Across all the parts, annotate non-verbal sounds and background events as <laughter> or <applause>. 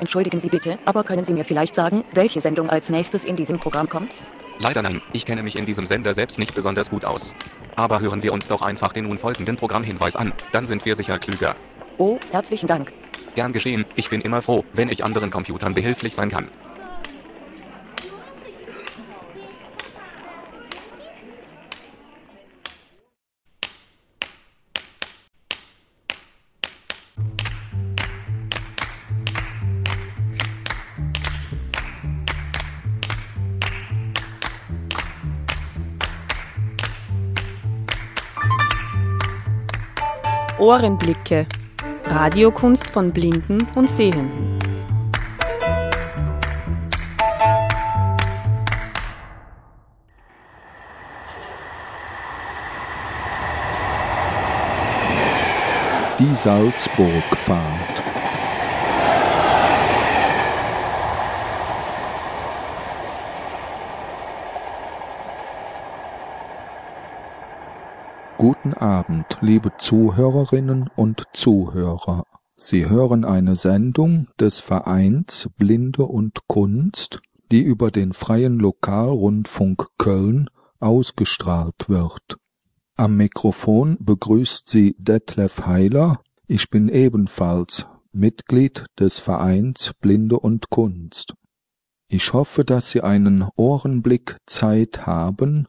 Entschuldigen Sie bitte, aber können Sie mir vielleicht sagen, welche Sendung als nächstes in diesem Programm kommt? Leider nein, ich kenne mich in diesem Sender selbst nicht besonders gut aus. Aber hören wir uns doch einfach den nun folgenden Programmhinweis an, dann sind wir sicher klüger. Oh, herzlichen Dank. Gern geschehen, ich bin immer froh, wenn ich anderen Computern behilflich sein kann. Ohrenblicke. Radiokunst von Blinden und Sehenden. Die Salzburgfahrt. Guten Abend, liebe Zuhörerinnen und Zuhörer. Sie hören eine Sendung des Vereins Blinde und Kunst, die über den Freien Lokalrundfunk Köln ausgestrahlt wird. Am Mikrofon begrüßt Sie Detlef Heiler. Ich bin ebenfalls Mitglied des Vereins Blinde und Kunst. Ich hoffe, dass Sie einen Ohrenblick Zeit haben,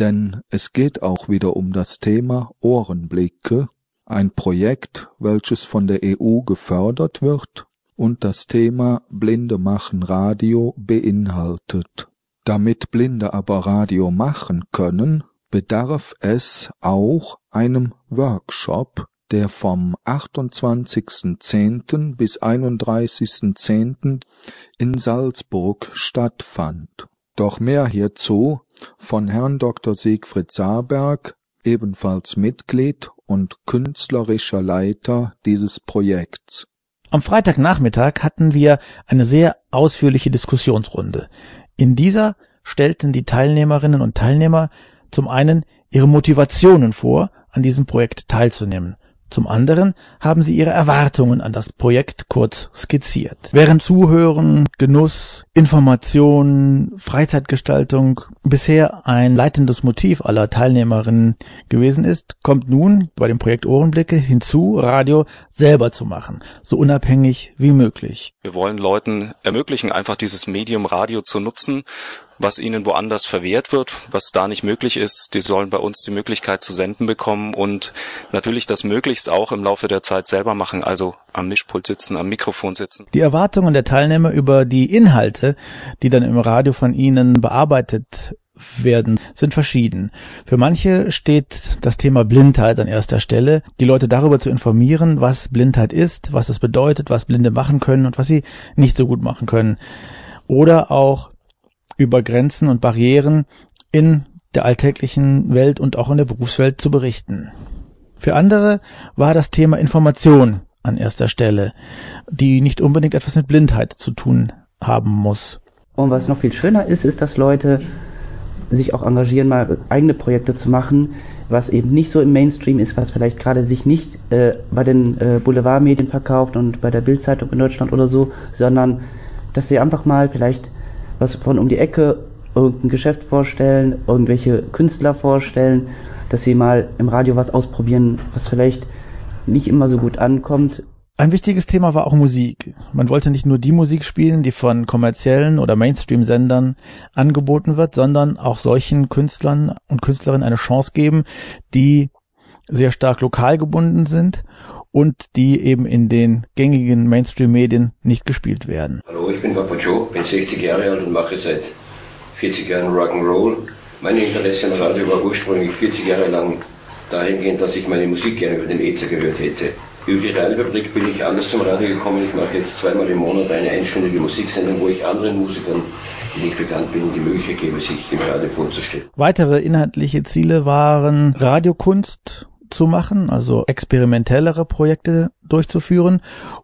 denn es geht auch wieder um das Thema Ohrenblicke, ein Projekt, welches von der EU gefördert wird und das Thema Blinde machen Radio beinhaltet. Damit Blinde aber Radio machen können, bedarf es auch einem Workshop, der vom 28.10. bis 31.10. in Salzburg stattfand. Doch mehr hierzu von Herrn Dr. Siegfried Saarberg, ebenfalls Mitglied und künstlerischer Leiter dieses Projekts. Am Freitagnachmittag hatten wir eine sehr ausführliche Diskussionsrunde. In dieser stellten die Teilnehmerinnen und Teilnehmer zum einen ihre Motivationen vor, an diesem Projekt teilzunehmen. Zum anderen haben sie ihre Erwartungen an das Projekt kurz skizziert. Während Zuhören, Genuss, Information, Freizeitgestaltung bisher ein leitendes Motiv aller Teilnehmerinnen gewesen ist, kommt nun bei dem Projekt Ohrenblicke hinzu, Radio selber zu machen, so unabhängig wie möglich. Wir wollen Leuten ermöglichen, einfach dieses Medium Radio zu nutzen was ihnen woanders verwehrt wird, was da nicht möglich ist. Die sollen bei uns die Möglichkeit zu senden bekommen und natürlich das möglichst auch im Laufe der Zeit selber machen, also am Mischpult sitzen, am Mikrofon sitzen. Die Erwartungen der Teilnehmer über die Inhalte, die dann im Radio von ihnen bearbeitet werden, sind verschieden. Für manche steht das Thema Blindheit an erster Stelle, die Leute darüber zu informieren, was Blindheit ist, was es bedeutet, was Blinde machen können und was sie nicht so gut machen können. Oder auch über Grenzen und Barrieren in der alltäglichen Welt und auch in der Berufswelt zu berichten. Für andere war das Thema Information an erster Stelle, die nicht unbedingt etwas mit Blindheit zu tun haben muss. Und was noch viel schöner ist, ist, dass Leute sich auch engagieren, mal eigene Projekte zu machen, was eben nicht so im Mainstream ist, was vielleicht gerade sich nicht äh, bei den äh, Boulevardmedien verkauft und bei der Bildzeitung in Deutschland oder so, sondern dass sie einfach mal vielleicht was von um die Ecke irgendein Geschäft vorstellen, irgendwelche Künstler vorstellen, dass sie mal im Radio was ausprobieren, was vielleicht nicht immer so gut ankommt. Ein wichtiges Thema war auch Musik. Man wollte nicht nur die Musik spielen, die von kommerziellen oder Mainstream-Sendern angeboten wird, sondern auch solchen Künstlern und Künstlerinnen eine Chance geben, die sehr stark lokal gebunden sind und die eben in den gängigen Mainstream-Medien nicht gespielt werden. Hallo, ich bin Papa Joe, bin 60 Jahre alt und mache seit 40 Jahren Rock'n'Roll. Mein Interesse am Radio war ursprünglich 40 Jahre lang dahingehend, dass ich meine Musik gerne über den Äther gehört hätte. Über die Radiofabrik bin ich anders zum Radio gekommen. Ich mache jetzt zweimal im Monat eine einstündige Musiksendung, wo ich anderen Musikern, die nicht bekannt bin, die Möglichkeit gebe, sich im Radio vorzustellen. Weitere inhaltliche Ziele waren Radiokunst, zu machen, also experimentellere Projekte durchzuführen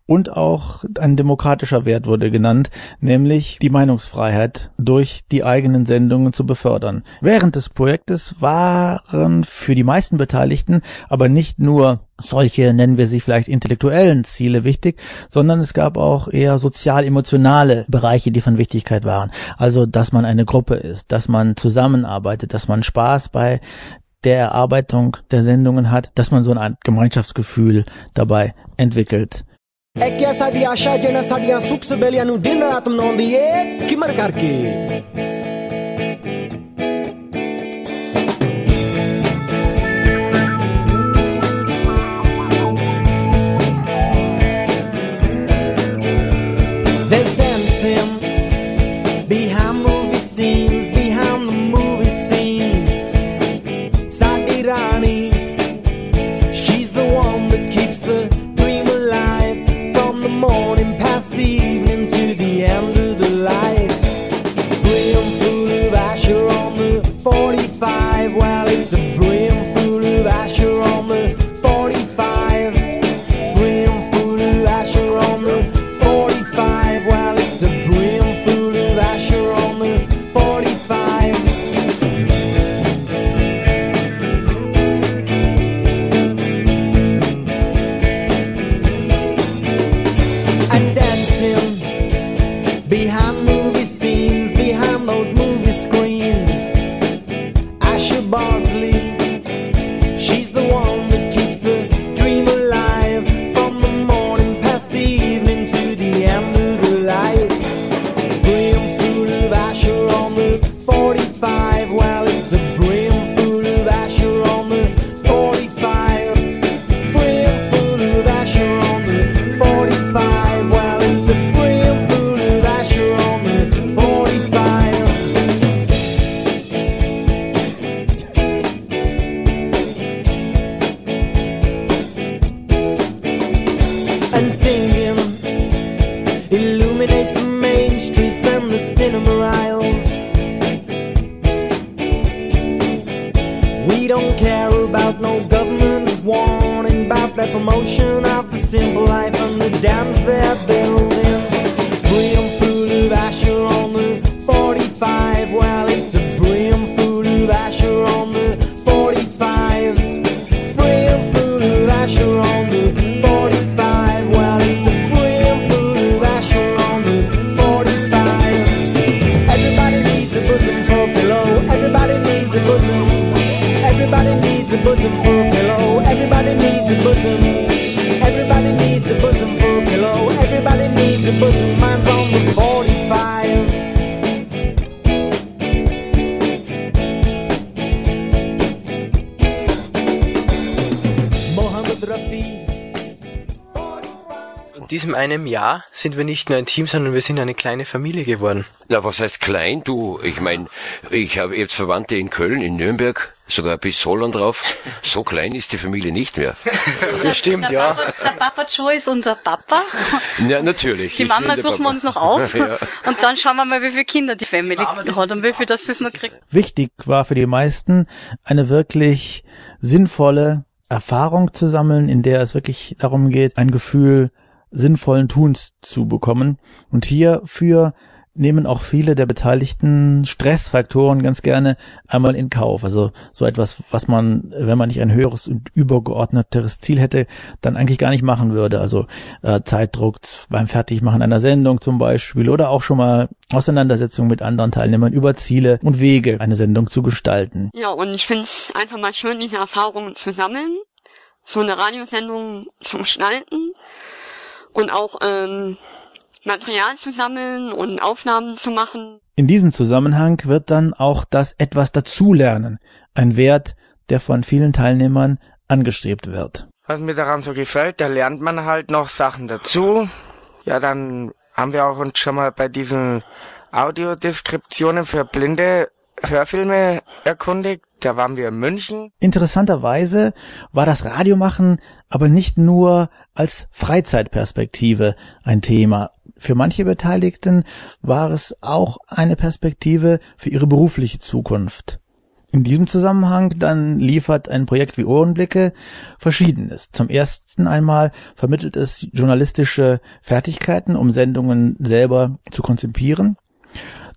und auch ein demokratischer Wert wurde genannt, nämlich die Meinungsfreiheit durch die eigenen Sendungen zu befördern. Während des Projektes waren für die meisten Beteiligten aber nicht nur solche, nennen wir sie vielleicht intellektuellen Ziele wichtig, sondern es gab auch eher sozial-emotionale Bereiche, die von Wichtigkeit waren. Also, dass man eine Gruppe ist, dass man zusammenarbeitet, dass man Spaß bei der Erarbeitung der Sendungen hat, dass man so ein Gemeinschaftsgefühl dabei entwickelt. É. einem Jahr sind wir nicht nur ein Team, sondern wir sind eine kleine Familie geworden. Na, was heißt klein? Du, ich mein, ich habe jetzt Verwandte in Köln, in Nürnberg, sogar bis Holland drauf. So klein ist die Familie nicht mehr. <laughs> Bestimmt, ja. Der Papa Joe ist unser Papa. Ja, natürlich. Die Mama suchen wir uns noch aus. <laughs> Ja. Und dann schauen wir mal, wie viele Kinder die Family hat und wie viel das es noch kriegt. Wichtig war für die meisten eine wirklich sinnvolle Erfahrung zu sammeln, in der es wirklich darum geht, ein Gefühl sinnvollen Tuns zu bekommen. Und hierfür nehmen auch viele der beteiligten Stressfaktoren ganz gerne einmal in Kauf. Also so etwas, was man, wenn man nicht ein höheres und übergeordneteres Ziel hätte, dann eigentlich gar nicht machen würde. Also äh, Zeitdruck beim Fertigmachen einer Sendung zum Beispiel oder auch schon mal Auseinandersetzungen mit anderen Teilnehmern über Ziele und Wege, eine Sendung zu gestalten. Ja, und ich finde es einfach mal schön, diese Erfahrungen zu sammeln, so eine Radiosendung zu gestalten und auch ähm, Material zu sammeln und Aufnahmen zu machen. In diesem Zusammenhang wird dann auch das etwas dazulernen ein Wert, der von vielen Teilnehmern angestrebt wird. Was mir daran so gefällt, da lernt man halt noch Sachen dazu. Ja, dann haben wir auch uns schon mal bei diesen Audiodeskriptionen für blinde Hörfilme erkundigt. Da waren wir in München. Interessanterweise war das Radiomachen aber nicht nur als Freizeitperspektive ein Thema. Für manche Beteiligten war es auch eine Perspektive für ihre berufliche Zukunft. In diesem Zusammenhang dann liefert ein Projekt wie Ohrenblicke Verschiedenes. Zum ersten einmal vermittelt es journalistische Fertigkeiten, um Sendungen selber zu konzipieren.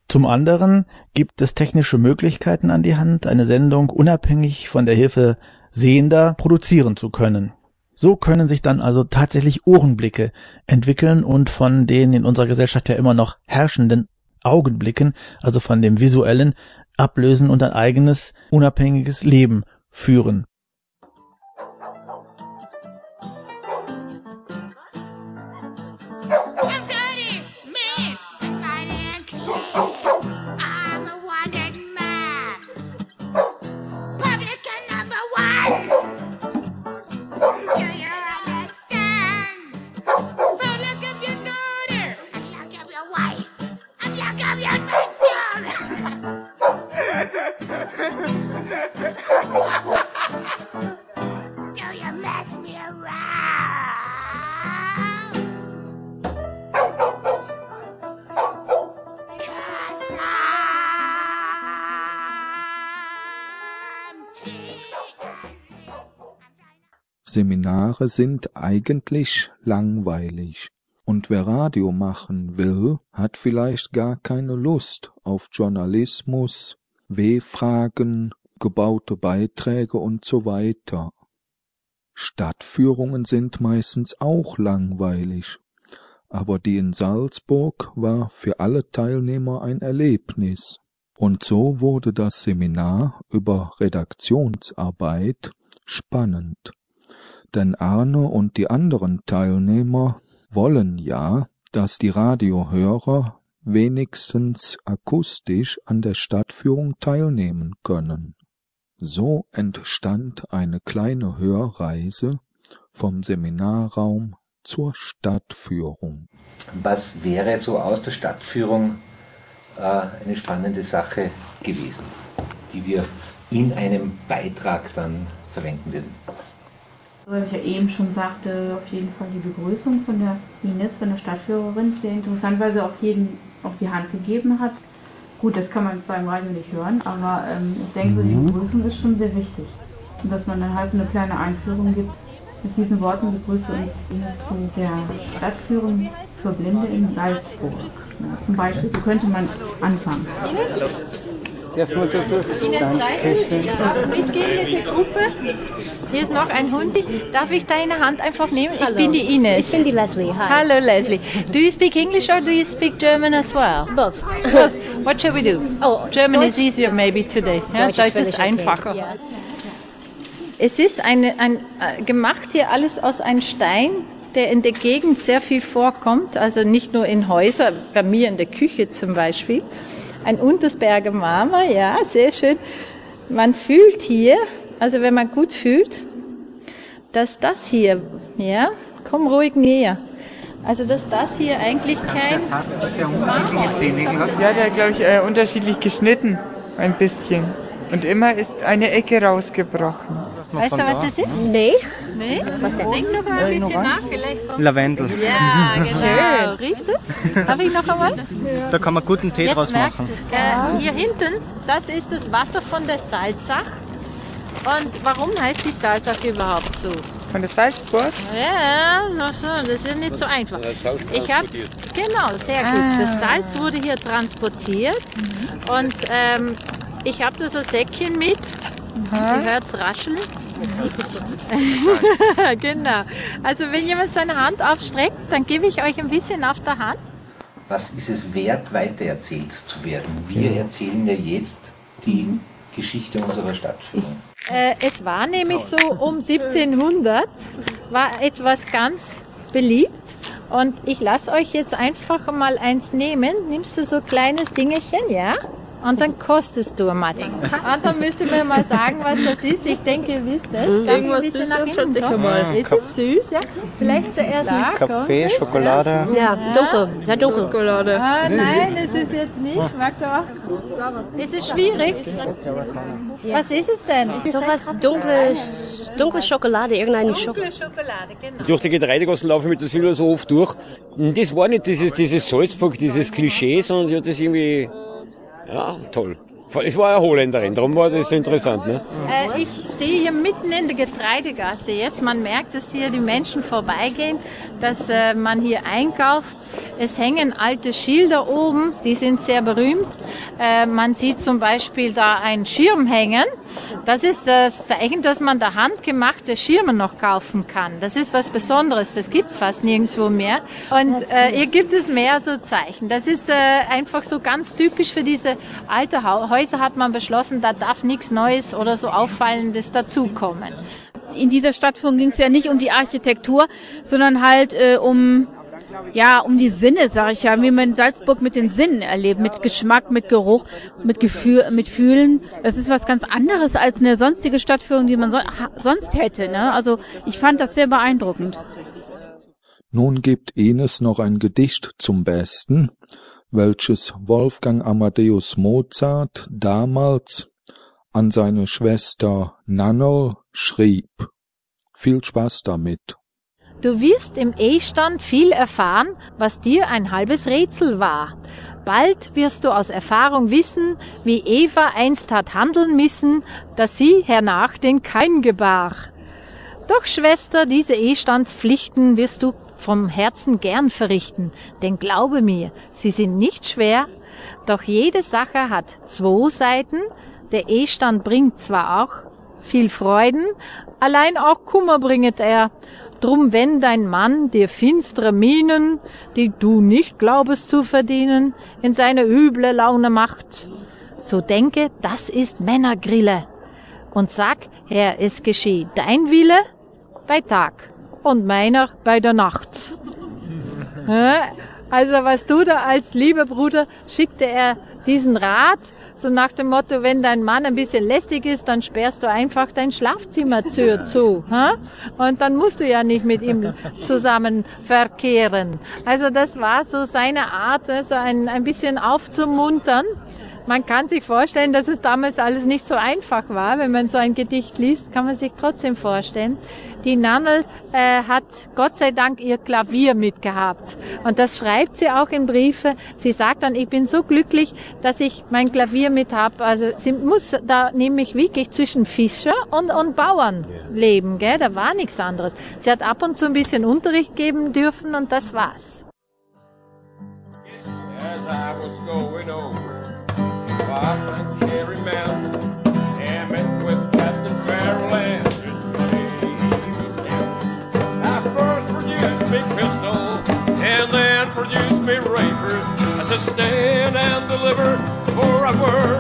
Zum anderen gibt es technische Möglichkeiten an die Hand, eine Sendung unabhängig von der Hilfe Sehender produzieren zu können. So können sich dann also tatsächlich Ohrenblicke entwickeln und von den in unserer Gesellschaft ja immer noch herrschenden Augenblicken, also von dem visuellen, ablösen und ein eigenes, unabhängiges Leben führen. Seminare sind eigentlich langweilig, und wer Radio machen will, hat vielleicht gar keine Lust auf Journalismus, W-Fragen, gebaute Beiträge und so weiter. Stadtführungen sind meistens auch langweilig, aber die in Salzburg war für alle Teilnehmer ein Erlebnis. Und so wurde das Seminar über Redaktionsarbeit spannend denn Arne und die anderen Teilnehmer wollen ja, dass die Radiohörer wenigstens akustisch an der Stadtführung teilnehmen können. So entstand eine kleine Hörreise vom Seminarraum zur Stadtführung. Was wäre so aus der Stadtführung äh, eine spannende Sache gewesen, die wir in einem Beitrag dann verwenden würden? Weil ich ja eben schon sagte, auf jeden Fall die Begrüßung von der Ines, von der Stadtführerin, sehr interessant, weil sie auch jeden auf die Hand gegeben hat. Gut, das kann man zwar im Radio nicht hören, aber ähm, ich denke, so die Mhm. Begrüßung ist schon sehr wichtig. Und dass man dann halt so eine kleine Einführung gibt. Mit diesen Worten begrüße uns Ines zu der Stadtführung für Blinde in Salzburg. Ja, zum Beispiel, so könnte man anfangen. Ines Reichel, ich darf mitgehen mit der Gruppe. Hier ist noch ein Hundi. Darf ich deine Hand einfach nehmen? Ich Hallo. bin die Ines. Ich bin die Leslie. Hi. Hallo Leslie. Do you speak English or do you speak German as well? Both. Both. What shall we do? Oh, German Deutsch- is easier maybe today. Ja, Deutsch ist Deutsch ist völlig okay. einfacher. Ja. Es ist eine, ein, äh, gemacht hier alles aus einem Stein, der in der Gegend sehr viel vorkommt, also nicht nur in Häusern, bei mir in der Küche zum Beispiel. Ein Untersberger Marmor, ja, sehr schön. Man fühlt hier, also wenn man gut fühlt, dass das hier, ja, komm ruhig näher. Also dass das hier eigentlich kein Marmor ist. Ja, der glaube ich, äh, unterschiedlich geschnitten. Ein bisschen. Und immer ist eine Ecke rausgebrochen. Weißt du, was das ist? Nee. Nee? Was denn? Denk noch mal ein bisschen nach, vielleicht kommt Lavendel. Ja, genau. Riechst du es? Darf ich noch einmal? Da kann man guten Tee Jetzt draus merkst machen. du es? Hier hinten, das ist das Wasser von der Salzach. Und warum heißt die Salzach überhaupt so? Von der Salzburg? Ja, so, so, das ist nicht so einfach. Ich habe genau sehr gut. Ah. Das Salz wurde hier transportiert und ähm, ich habe da so Säckchen mit. Ihr hört's rascheln. <laughs> genau. Also wenn jemand seine Hand aufstreckt, dann gebe ich euch ein bisschen auf der Hand. Was ist es wert, weitererzählt zu werden? Wir erzählen ja jetzt die Geschichte unserer Stadtführung. Äh, es war nämlich so um 1700 war etwas ganz beliebt und ich lasse euch jetzt einfach mal eins nehmen. Nimmst du so ein kleines Dingelchen, ja? Und dann kostest du mal den. Und dann müsst ihr mir mal sagen, was das ist. Ich denke, ihr wisst es. Darf ich ein Irgendwas bisschen Süßes, nach hinten ich mal. Ist es süß, ja? Vielleicht zuerst mit Kaffee, Schokolade. Ja, dunkel. Sehr dunkel. Schokolade. Ah, nein, es ist jetzt nicht. Magst du auch? Ist es schwierig? Was ist es denn? So was dunkles, dunkle Schokolade, irgendeine Schokolade. Dunkle Schokolade, genau. Durch die Getreidegassen laufe ich mit der Silber so oft durch. Und Das war nicht dieses, dieses Salzburg, dieses Klischee, sondern die hat das irgendwie, ja, toll. Es war eine Holländerin, darum war das interessant. Ne? Äh, ich stehe hier mitten in der Getreidegasse jetzt. Man merkt, dass hier die Menschen vorbeigehen, dass äh, man hier einkauft. Es hängen alte Schilder oben, die sind sehr berühmt. Äh, man sieht zum Beispiel da einen Schirm hängen. Das ist das Zeichen, dass man da handgemachte Schirme noch kaufen kann. Das ist was Besonderes, das gibt's fast nirgendwo mehr. Und äh, hier gibt es mehr so Zeichen. Das ist äh, einfach so ganz typisch für diese alte Häuser hat man beschlossen, da darf nichts Neues oder so Auffallendes dazukommen. In dieser Stadtführung ging es ja nicht um die Architektur, sondern halt äh, um ja, um die Sinne, sag ich ja, wie man Salzburg mit den Sinnen erlebt, mit Geschmack, mit Geruch, mit Gefühl, mit Fühlen. Es ist was ganz anderes als eine sonstige Stadtführung, die man so, sonst hätte. Ne? Also ich fand das sehr beeindruckend. Nun gibt Ines noch ein Gedicht zum Besten, welches Wolfgang Amadeus Mozart damals an seine Schwester Nannerl schrieb. Viel Spaß damit. Du wirst im E-Stand viel erfahren, was dir ein halbes Rätsel war. Bald wirst du aus Erfahrung wissen, wie Eva einst hat handeln müssen, dass sie hernach den Kain gebar. Doch, Schwester, diese E-Standspflichten wirst du vom Herzen gern verrichten, denn glaube mir, sie sind nicht schwer, doch jede Sache hat zwei Seiten, der E-Stand bringt zwar auch viel Freuden, allein auch Kummer bringet er, Drum wenn dein Mann dir finstere Mienen, die du nicht glaubest zu verdienen, in seine üble Laune macht, so denke, das ist Männergrille. Und sag, Herr, es gescheh dein Wille bei Tag und meiner bei der Nacht. Also was du da als lieber Bruder schickte er diesen Rat, so nach dem Motto, wenn dein Mann ein bisschen lästig ist, dann sperrst du einfach dein Schlafzimmer zu. zu ha? Und dann musst du ja nicht mit ihm zusammen verkehren. Also das war so seine Art, also ein, ein bisschen aufzumuntern. Man kann sich vorstellen, dass es damals alles nicht so einfach war. Wenn man so ein Gedicht liest, kann man sich trotzdem vorstellen. Die Nannel äh, hat Gott sei Dank ihr Klavier mitgehabt. Und das schreibt sie auch in Briefe. Sie sagt dann, ich bin so glücklich, dass ich mein Klavier mit habe. Also sie muss da nämlich wirklich zwischen Fischer und, und Bauern leben. Gell? Da war nichts anderes. Sie hat ab und zu ein bisschen Unterricht geben dürfen und das war's. As I was going over sustain and deliver, for a bold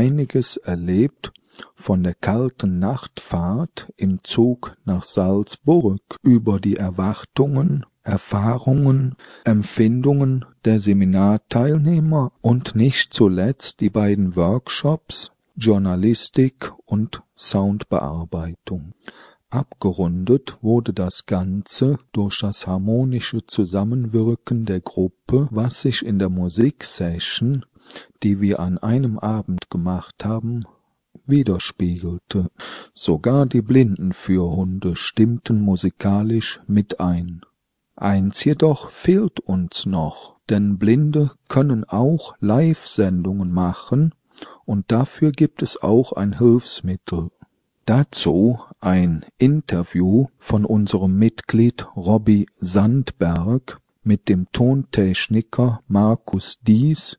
einiges erlebt von der kalten Nachtfahrt im Zug nach Salzburg über die Erwartungen, Erfahrungen, Empfindungen der Seminarteilnehmer und nicht zuletzt die beiden Workshops Journalistik und Soundbearbeitung. Abgerundet wurde das Ganze durch das harmonische Zusammenwirken der Gruppe, was sich in der Musiksession, die wir an einem Abend gemacht haben, widerspiegelte. Sogar die Blindenführhunde stimmten musikalisch mit ein. Eins jedoch fehlt uns noch, denn Blinde können auch Live-Sendungen machen und dafür gibt es auch ein Hilfsmittel. Dazu ein Interview von unserem Mitglied Robby Sandberg mit dem Tontechniker Markus Dies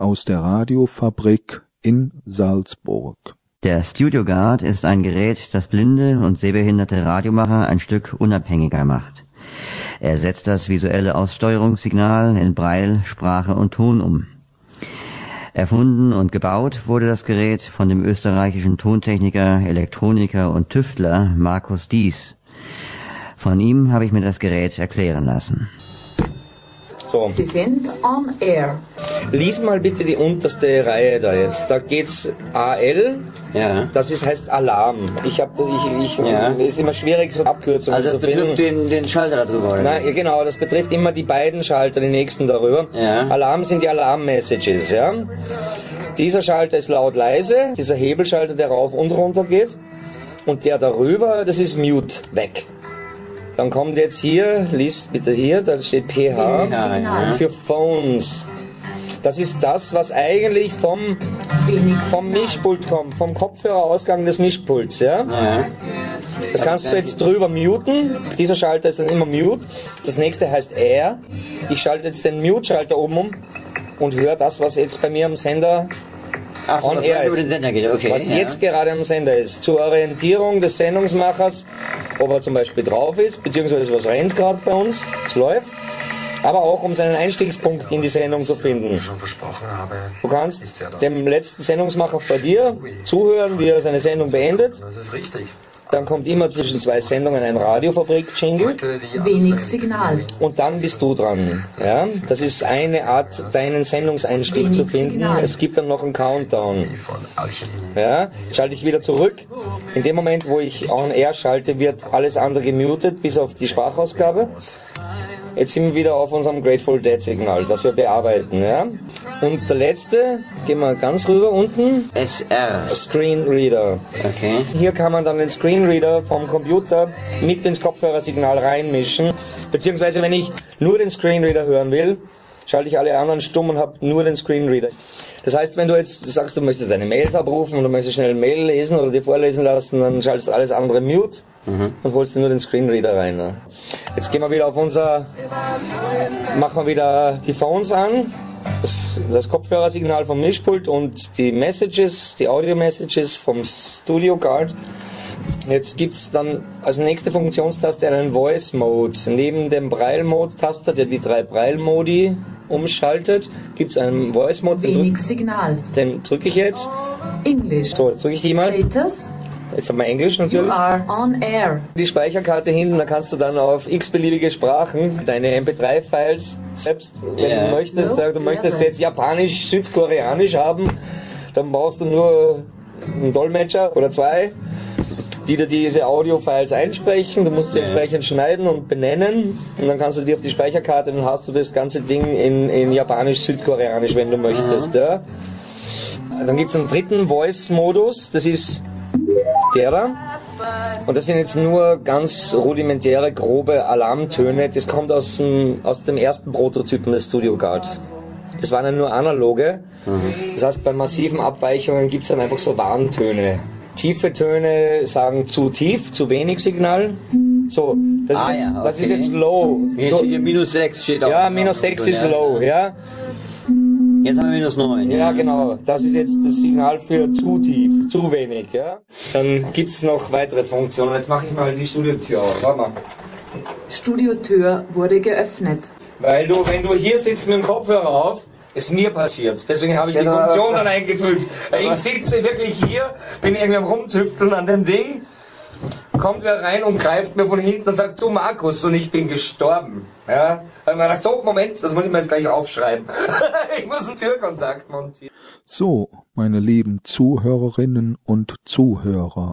aus der Radiofabrik in Salzburg. Der Studio Guard ist ein Gerät, das blinde und sehbehinderte Radiomacher ein Stück unabhängiger macht. Er setzt das visuelle Aussteuerungssignal in Braille, Sprache und Ton um. Erfunden und gebaut wurde das Gerät von dem österreichischen Tontechniker, Elektroniker und Tüftler Markus Dies. Von ihm habe ich mir das Gerät erklären lassen. So. Sie sind on air. Lies mal bitte die unterste Reihe da jetzt. Da geht's AL. Ja. Das ist, heißt Alarm. Ich habe, ich, ich, Ja. ist immer schwierig so Abkürzungen Also das zu finden. betrifft den, den Schalter da drüber, oder? Nein, ja, genau, das betrifft immer die beiden Schalter, die nächsten darüber. Ja. Alarm sind die Alarm-Messages, ja. Dieser Schalter ist laut leise, dieser Hebelschalter, der rauf und runter geht. Und der darüber, das ist Mute, weg. Dann kommt jetzt hier, liest bitte hier, da steht PH ja. für Phones. Das ist das, was eigentlich vom, vom Mischpult kommt, vom Kopfhörerausgang des Mischpults, ja? Das kannst du jetzt drüber muten. Dieser Schalter ist dann immer mute. Das nächste heißt Air. Ich schalte jetzt den Mute-Schalter oben um und höre das, was jetzt bei mir am Sender Ach so, on was air über ist. den Sender geht, okay, was ja. jetzt gerade am Sender ist. Zur Orientierung des Sendungsmachers, ob er zum Beispiel drauf ist, beziehungsweise was rennt gerade bei uns, es läuft. Aber auch um seinen Einstiegspunkt in die Sendung zu finden. Du kannst dem letzten Sendungsmacher bei dir zuhören, wie er seine Sendung beendet. Das ist richtig. Dann kommt immer zwischen zwei Sendungen ein Radiofabrik-Jingle. Wenig Signal. Und dann bist du dran. Ja? Das ist eine Art, deinen Sendungseinstieg Wenig zu finden. Signal. Es gibt dann noch einen Countdown. Ja? Schalte ich wieder zurück. In dem Moment, wo ich on air schalte, wird alles andere gemutet, bis auf die Sprachausgabe. Jetzt sind wir wieder auf unserem Grateful Dead Signal, das wir bearbeiten. Ja? Und der letzte, gehen wir ganz rüber unten. SR. Screenreader. Okay. Hier kann man dann den Screenreader vom Computer mit ins Kopfhörersignal reinmischen. Beziehungsweise wenn ich nur den Screenreader hören will, schalte ich alle anderen stumm und habe nur den Screenreader. Das heißt, wenn du jetzt sagst, du möchtest deine Mails abrufen oder möchtest schnell eine Mail lesen oder dir vorlesen lassen, dann schaltest du alles andere mute und holst dir nur den Screenreader rein. Ne? Jetzt gehen wir wieder auf unser, machen wir wieder die Phones an, das, das Kopfhörersignal vom Mischpult und die Messages, die Audio-Messages vom Studio Guard. Jetzt gibt's dann als nächste Funktionstaste einen Voice Mode. Neben dem Braille Mode Taster, der die drei Braille Modi umschaltet, gibt's einen Voice Mode. Den, Wenig drück, Signal. den drücke ich jetzt. English. So, jetzt drücke ich die mal. Status. Jetzt haben wir Englisch You natürlich. are on air. Die Speicherkarte hinten, da kannst du dann auf x-beliebige Sprachen deine MP3-Files selbst, wenn Ja. du möchtest, Ja. du möchtest jetzt Japanisch, Südkoreanisch haben, dann brauchst du nur einen Dolmetscher oder zwei, die dir diese Audio-Files einsprechen. Du musst sie entsprechend schneiden und benennen und dann kannst du die auf die Speicherkarte, dann hast du das ganze Ding in, in Japanisch, Südkoreanisch, wenn du möchtest. Ja. Dann gibt's einen dritten Voice-Modus, das ist da. Und das sind jetzt nur ganz rudimentäre, grobe Alarmtöne. Das kommt aus dem, aus dem ersten Prototypen des Studio Guard. Das waren dann nur analoge. Das heißt, bei massiven Abweichungen gibt's dann einfach so Warntöne. Tiefe Töne sagen zu tief, zu wenig Signal. So, das, Ah, ist, jetzt, ja, das ist okay. jetzt low. Hier minus 6 steht auch. Ja, minus 6 ist low, ja. Jetzt haben wir minus 9. Ja, genau. Das ist jetzt das Signal für zu tief, zu wenig, ja. Dann gibt's noch weitere Funktionen. Jetzt mache ich mal die Studiotür auf. Warte mal. Studiotür wurde geöffnet. Weil du, wenn du hier sitzt mit dem Kopfhörer auf, ist mir passiert. Deswegen habe ich die Genau. Funktion dann eingefügt. Ich sitze wirklich hier, bin irgendwie am Rumtüfteln an dem Ding, kommt wer rein und greift mir von hinten und sagt, du Markus, und ich bin gestorben. Ja? Dann gedacht, so, Moment, das muss ich mir jetzt gleich aufschreiben. <laughs> ich muss einen Türkontakt montieren. So, meine lieben Zuhörerinnen und Zuhörer,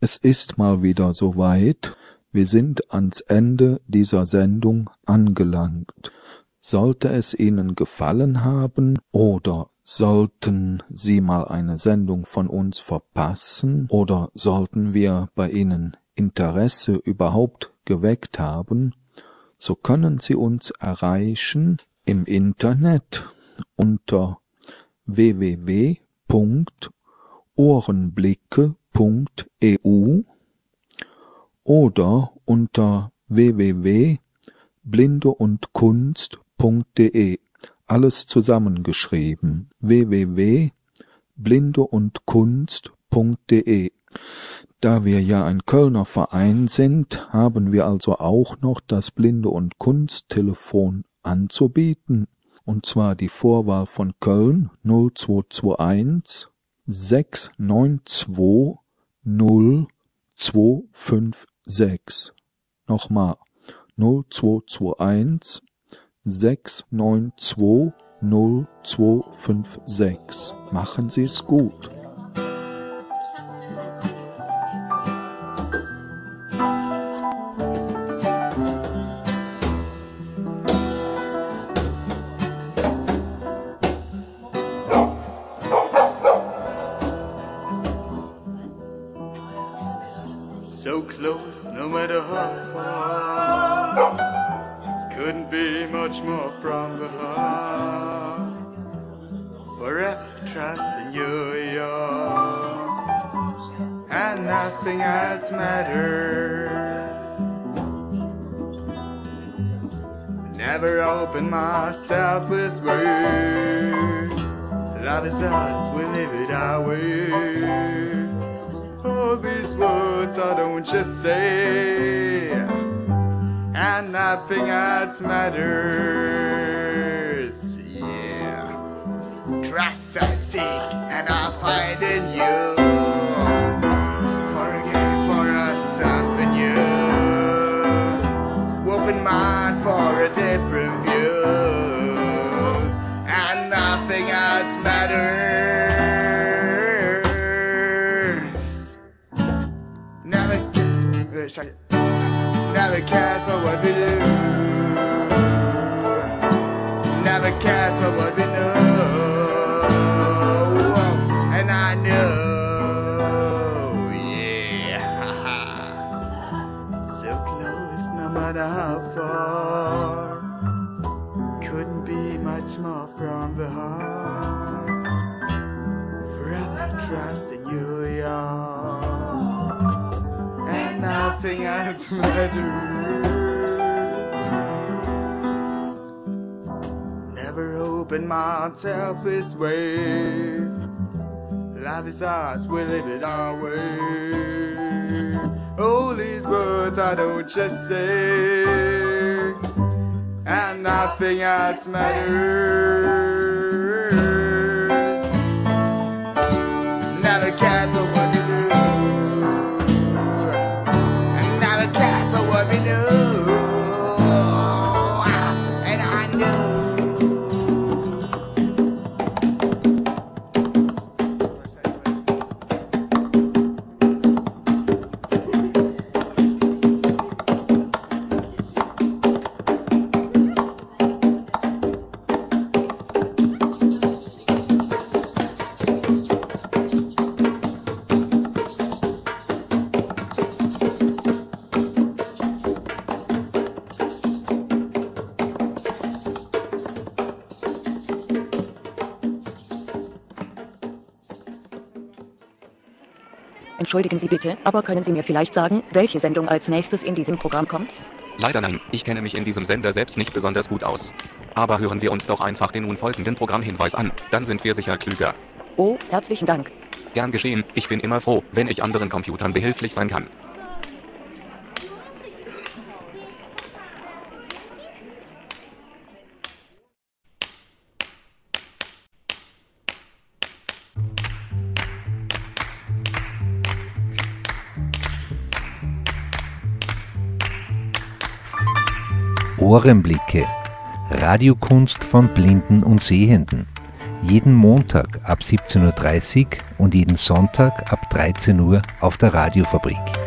es ist mal wieder soweit. Wir sind ans Ende dieser Sendung angelangt. Sollte es Ihnen gefallen haben oder Sollten Sie mal eine Sendung von uns verpassen oder sollten wir bei Ihnen Interesse überhaupt geweckt haben, so können Sie uns erreichen im Internet unter www.ohrenblicke.eu oder unter www.blindeundkunst.de alles zusammengeschrieben. www.blindeundkunst.de da wir ja ein Kölner Verein sind, haben wir also auch noch das Blinde und Kunsttelefon anzubieten, und zwar die Vorwahl von Köln 0221 692 0256. Nochmal 0221 692 0256. Machen Sie es gut. Close, no matter how far. Couldn't be much more from the heart. Forever trusting you, you're, and nothing else matters. Never open myself this way. Love is up, we live it our way. I don't just say, and nothing else matters. Yeah, trust I seek, and I find in you. Forgive for us something new. Open mind for a different view, uh, sorry. never cared for what Open myself this way. Life is ours, we live it our way. All these words I don't just say, and nothing else matters. Entschuldigen Sie bitte, aber können Sie mir vielleicht sagen, welche Sendung als nächstes in diesem Programm kommt? Leider nein, ich kenne mich in diesem Sender selbst nicht besonders gut aus. Aber hören wir uns doch einfach den nun folgenden Programmhinweis an, dann sind wir sicher klüger. Oh, herzlichen Dank. Gern geschehen, ich bin immer froh, wenn ich anderen Computern behilflich sein kann. Ohrenblicke. Radiokunst von Blinden und Sehenden. Jeden Montag ab 17.30 Uhr und jeden Sonntag ab 13 Uhr auf der Radiofabrik.